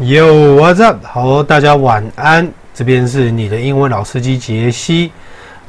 Yo, what's up？好，大家晚安。这边是你的英文老司机杰西。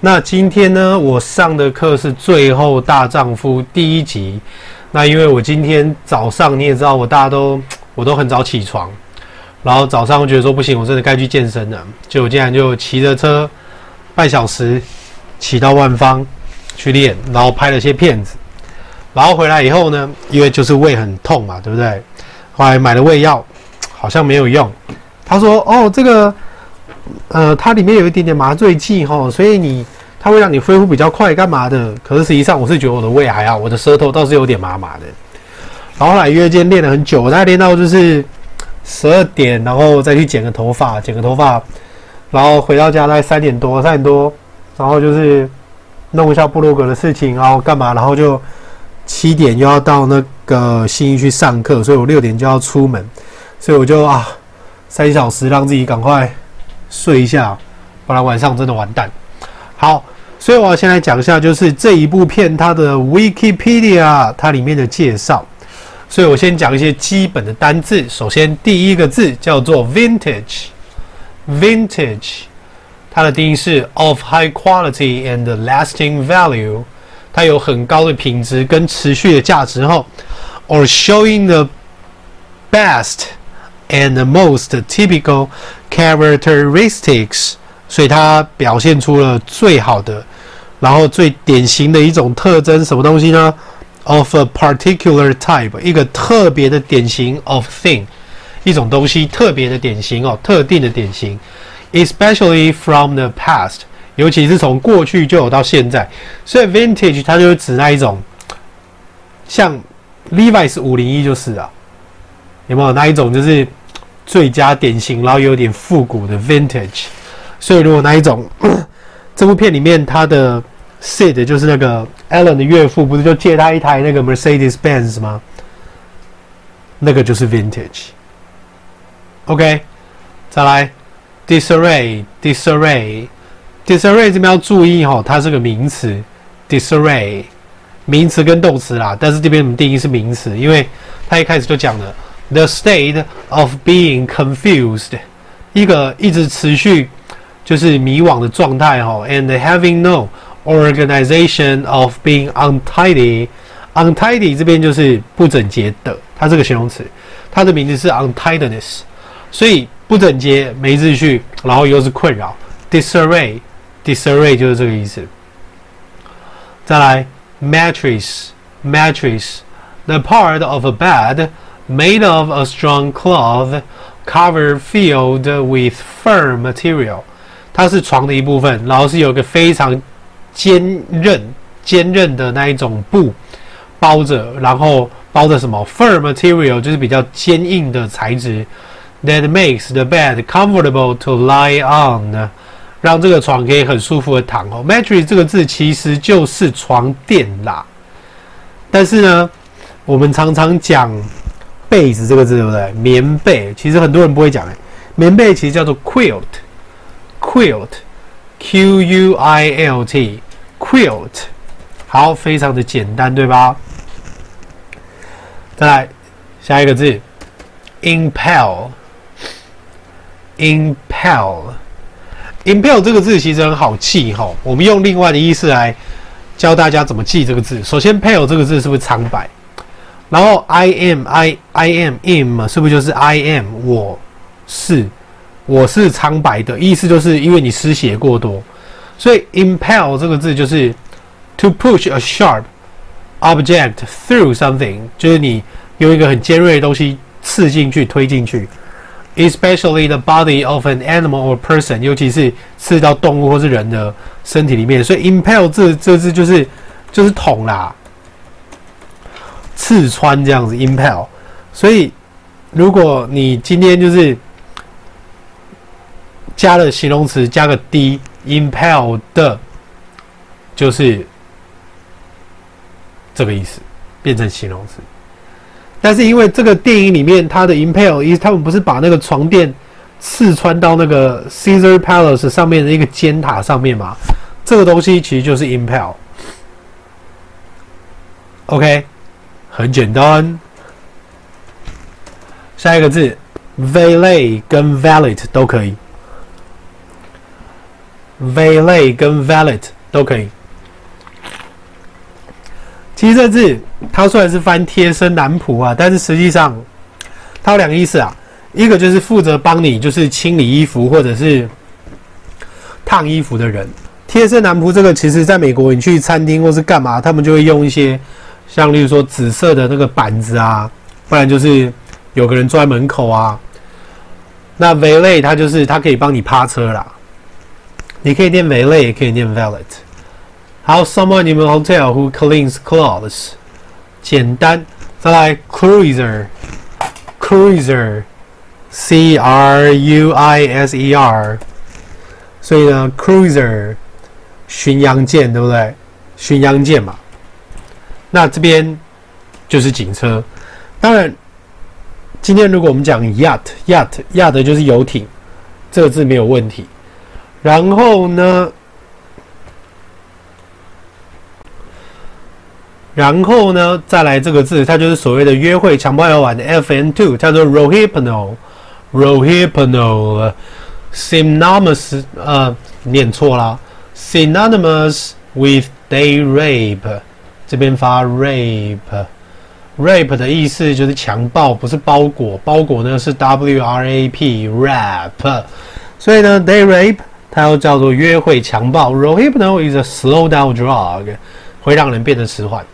那今天呢，我上的课是《最后大丈夫》第一集。那因为我今天早上你也知道，我大家都 我都很早起床，然后早上我觉得说不行，我真的该去健身了，就我竟然就骑着车半小时骑到万芳去练，然后拍了些片子，然后回来以后呢，因为就是胃很痛嘛，对不对？后来买了胃药。好像没有用。他说：“哦，这个，呃，它里面有一点点麻醉剂哈，所以你它会让你恢复比较快，干嘛的？可是实际上我是觉得我的胃还好，我的舌头倒是有点麻麻的。然后来约见练了很久，我大概练到就是十二点，然后再去剪个头发，剪个头发，然后回到家大概三点多，三点多，然后就是弄一下部落格的事情，然后干嘛？然后就七点又要到那个新义去上课，所以我六点就要出门。”所以我就啊，三小时让自己赶快睡一下，不然晚上真的完蛋。好，所以我要先来讲一下，就是这一部片它的 Wikipedia 它里面的介绍。所以我先讲一些基本的单字。首先第一个字叫做 Vintage，Vintage，它的定义是 of high quality and lasting value，它有很高的品质跟持续的价值后，or showing the best。And the most typical characteristics，所以它表现出了最好的，然后最典型的一种特征，什么东西呢？Of a particular type，一个特别的典型，of thing，一种东西特别的典型哦，特定的典型，especially from the past，尤其是从过去就有到现在，所以 vintage 它就是指那一种，像 Levi's 五零一就是啊。有没有那一种就是最佳典型，然后有点复古的 vintage？所以如果那一种，这部片里面他的 Sid 就是那个 Ellen 的岳父，不是就借他一台那个 Mercedes Benz 吗？那个就是 vintage。OK，再来 disarray，disarray，disarray 这边要注意哈，它是个名词，disarray 名词跟动词啦，但是这边我们定义是名词，因为他一开始就讲了。The state of being confused，一个一直持续就是迷惘的状态哈，and having no organization of being untidy，untidy 这边就是不整洁的，它这个形容词，它的名字是 untidiness，所以不整洁、没秩序，然后又是困扰，disarray，disarray 就是这个意思。再来，mattress，mattress，the part of a bed。 Made of a strong cloth, cover filled with firm material，它是床的一部分，然后是有一个非常坚韧、坚韧的那一种布包着，然后包着什么？Firm material 就是比较坚硬的材质，that makes the bed comfortable to lie on，让这个床可以很舒服的躺哦。Mattress 这个字其实就是床垫啦，但是呢，我们常常讲。被子这个字对不对？棉被其实很多人不会讲哎，棉被其实叫做 quilt，quilt，q u i l t，quilt，好，非常的简单对吧？再来下一个字，impel，impel，impel 这个字其实很好记哈，我们用另外的意思来教大家怎么记这个字。首先，pel 这个字是不是苍白？然后 I am I I am am 是不是就是 I am 我是我是苍白的意思，就是因为你失血过多，所以 impel 这个字就是 to push a sharp object through something，就是你用一个很尖锐的东西刺进去、推进去，especially the body of an animal or person，尤其是刺到动物或是人的身体里面，所以 impel 这这字就是就是捅啦。刺穿这样子，impel，所以如果你今天就是加了形容词，加个 d，impel 的，就是这个意思，变成形容词。但是因为这个电影里面，它的 impel，意思他们不是把那个床垫刺穿到那个 Caesar Palace 上面的一个尖塔上面吗？这个东西其实就是 impel。OK。很简单，下一个字 valet 跟 valet 都可以，valet 跟 valet 都可以。其实这字它虽然是翻贴身男仆啊，但是实际上它有两个意思啊，一个就是负责帮你就是清理衣服或者是烫衣服的人。贴身男仆这个，其实在美国你去餐厅或是干嘛，他们就会用一些像例如说紫色的那个板子啊，不然就是有个人坐在门口啊。那 valet 它就是它可以帮你趴车啦，你可以念 valet，也可以念 valet。还有 someone in a hotel who cleans clothes，简单。再来 cruiser，cruiser，c r u i s e r，所以呢 cruiser，巡洋舰对不对？巡洋舰嘛。那这边就是警车，当然。今天如果我们讲 yacht，yacht，yacht 就是游艇，这个字没有问题。然后呢，然后呢，再来这个字，它就是所谓的约会强暴要玩的 FN two，叫做 rohypnol，rohypnol，synonymous，呃，念错了，synonymous with day rape，这边发 rape。Rape 的意思就是强暴，不是包裹。包裹呢是 W R A P，rap。所以呢，day rape 它又叫做约会强暴。Rohypnol is a slow down drug，会让人变得迟缓。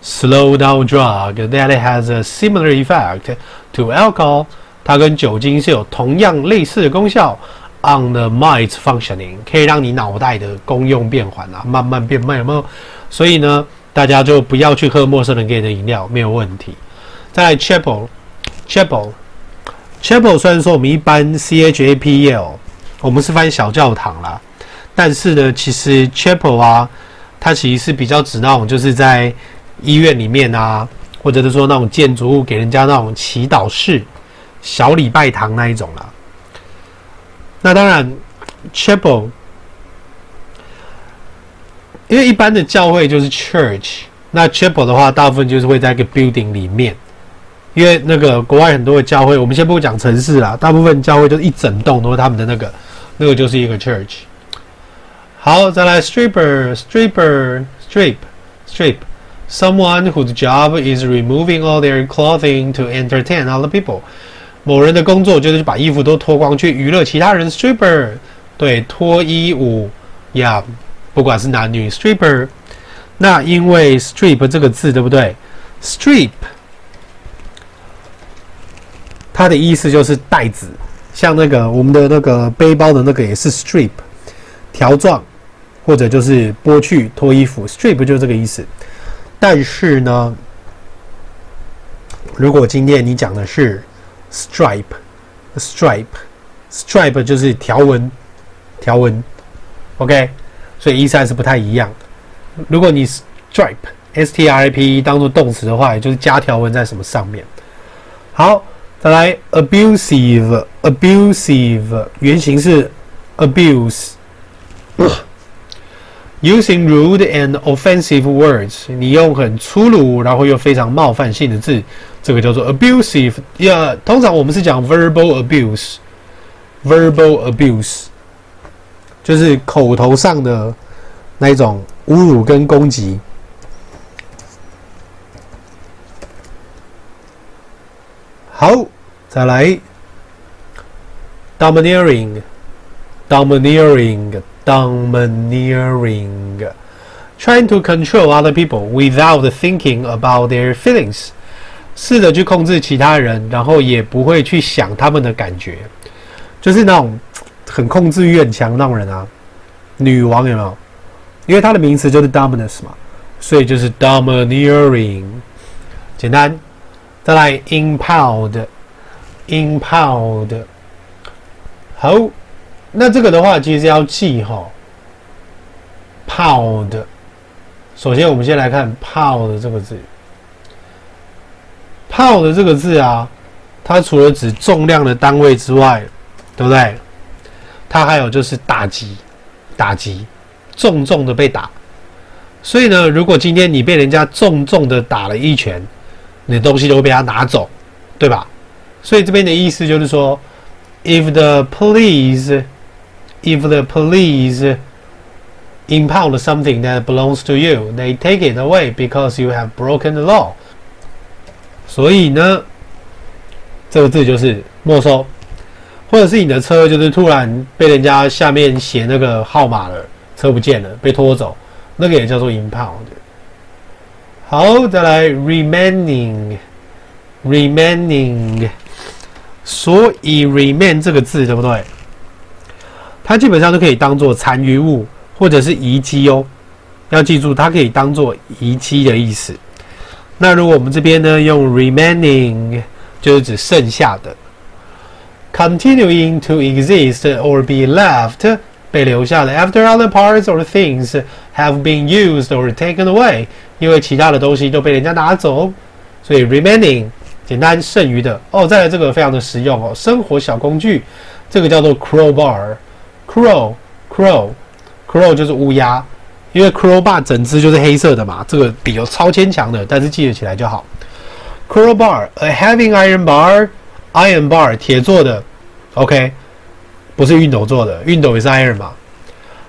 Slow down drug that has a similar effect to alcohol，它跟酒精是有同样类似的功效。On the mind's functioning，可以让你脑袋的功用变缓啊，慢慢变慢，有没有？所以呢。大家就不要去喝陌生人给的饮料，没有问题。在 chapel，chapel，chapel 虽然说我们一般 c h a p l，我们是翻小教堂啦，但是呢，其实 chapel 啊，它其实是比较指那种就是在医院里面啊，或者是说那种建筑物给人家那种祈祷室、小礼拜堂那一种啦。那当然 chapel。因为一般的教会就是 church，那 chapel 的话，大部分就是会在一个 building 里面。因为那个国外很多的教会，我们先不讲城市啦，大部分教会就是一整栋都是他们的那个，那个就是一个 church。好，再来 stripper，stripper，strip，strip，someone whose job is removing all their clothing to entertain other people。某人的工作就是把衣服都脱光去娱乐其他人，stripper，对，脱衣舞呀。不管是男女，stripper，那因为 strip 这个字对不对？strip，它的意思就是带子，像那个我们的那个背包的那个也是 strip，条状，或者就是剥去脱衣服，strip 就是这个意思。但是呢，如果今天你讲的是 stripe，stripe，stripe 就是条纹，条纹，OK。所以意思还是不太一样。如果你 stripe s t r i p e 当做动词的话，也就是加条纹在什么上面。好，再来 abusive abusive 原型是 abuse，using rude and offensive words，你用很粗鲁然后又非常冒犯性的字，这个叫做 abusive。呀，通常我们是讲 verbal abuse，verbal abuse。就是口头上的那一种侮辱跟攻击。好，再来，domineering，domineering，domineering，trying to control other people without thinking about their feelings，试着去控制其他人，然后也不会去想他们的感觉，就是那种。很控制欲很强那种人啊，女王有没有？因为它的名词就是 dominus 嘛，所以就是 domineering。简单，再来 impound，impound。好，那这个的话其实要记哈，pound。首先我们先来看 pound 这个字，pound 这个字啊，它除了指重量的单位之外，对不对？它还有就是打击，打击，重重的被打。所以呢，如果今天你被人家重重的打了一拳，你的东西都会被他拿走，对吧？所以这边的意思就是说，if the police if the police impound something that belongs to you, they take it away because you have broken the law。所以呢，这个字就是没收，或者是你的车就是突然被人家下面写那个号码了，车不见了被拖走那个也叫做 impound 好再来 remaining remaining 所以 remain 这个字对不对？它基本上都可以当做残余物或者是遗迹哦。要记住它可以当做遗迹的意思。那如果我们这边呢用 remaining 就是指剩下的。Continuing to exist or be left 被留下的，after other parts or things have been used or taken away，因为其他的东西都被人家拿走，所以 remaining 简单剩余的哦。再来这个非常的实用哦，生活小工具，这个叫做 crowbar，crow，crow，crow 就是乌鸦。因为 crowbar 整只就是黑色的嘛，这个比较超牵强的，但是记得起来就好。crowbar，a heavy iron bar，iron bar 铁做的，OK，不是熨斗做的，熨斗也是 iron 嘛。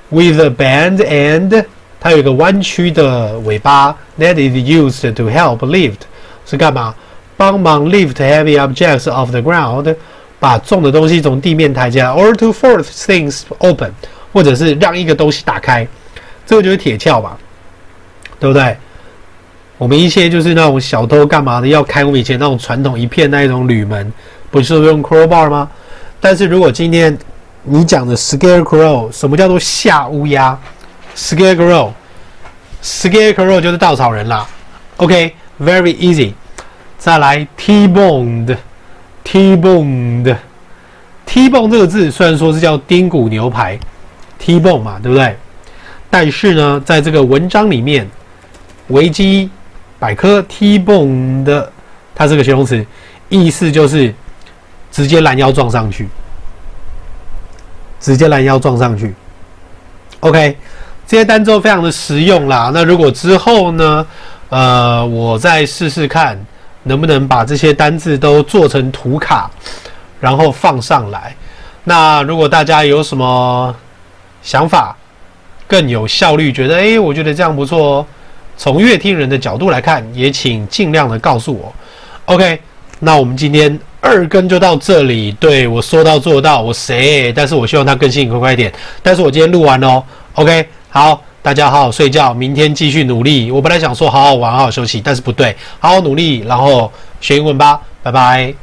With a bend end，它有一个弯曲的尾巴，that is used to help lift，是干嘛？帮忙 lift heavy objects off the ground，把重的东西从地面抬起来，or to force things open，或者是让一个东西打开。这个就是铁锹吧，对不对？我们一些就是那种小偷干嘛的，要开我们以前那种传统一片那一种铝门，不是用 crowbar 吗？但是如果今天你讲的 scarecrow，什么叫做吓乌鸦？scarecrow，scarecrow 就是稻草人啦。OK，very easy。再来 T-boned，T-boned，T-bone 这个字虽然说是叫丁骨牛排，T-bone 嘛，对不对？但是呢，在这个文章里面，维基百科 T-bone 的它是个形容词，意思就是直接拦腰撞上去，直接拦腰撞上去。OK，这些单词都非常的实用啦。那如果之后呢，呃，我再试试看能不能把这些单字都做成图卡，然后放上来。那如果大家有什么想法，更有效率，觉得诶，我觉得这样不错哦。从乐听人的角度来看，也请尽量的告诉我。OK，那我们今天二更就到这里。对，我说到做到，我谁？但是我希望它更新快快一点。但是我今天录完喽。OK，好，大家好好睡觉，明天继续努力。我本来想说好好玩，好好休息，但是不对，好好努力，然后学英文吧。拜拜。